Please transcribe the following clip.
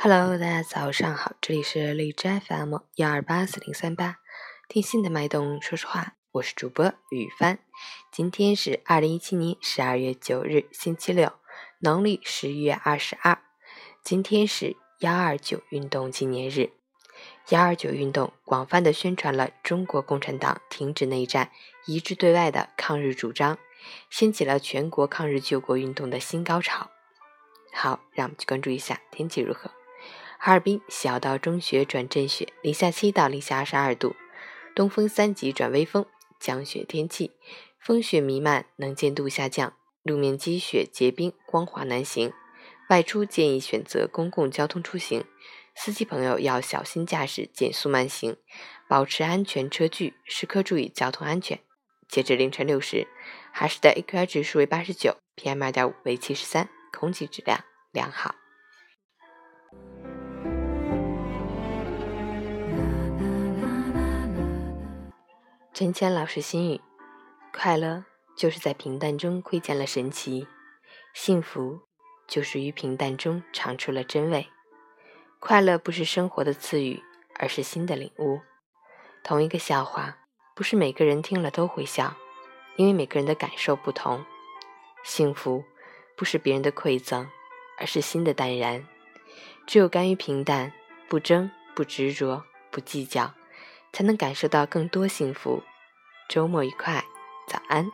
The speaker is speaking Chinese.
Hello，大家早上好，这里是荔枝 FM 幺二八四零三八，听心的脉动说说话，我是主播雨帆。今天是二零一七年十二月九日，星期六，农历十一月二十二。今天是幺二九运动纪念日。幺二九运动广泛的宣传了中国共产党停止内战、一致对外的抗日主张，掀起了全国抗日救国运动的新高潮。好，让我们去关注一下天气如何。哈尔滨小到中雪转阵雪，零下七到零下二十二度，东风三级转微风，降雪天气，风雪弥漫，能见度下降，路面积雪结冰，光滑难行。外出建议选择公共交通出行，司机朋友要小心驾驶，减速慢行，保持安全车距，时刻注意交通安全。截至凌晨六时，哈市的 AQI 指数为八十九，PM 二点五为七十三，空气质量良好。陈谦老师心语：快乐就是在平淡中窥见了神奇，幸福就是于平淡中尝出了真味。快乐不是生活的赐予，而是心的领悟。同一个笑话，不是每个人听了都会笑，因为每个人的感受不同。幸福不是别人的馈赠，而是心的淡然。只有甘于平淡，不争，不执着，不计较。才能感受到更多幸福。周末愉快，早安。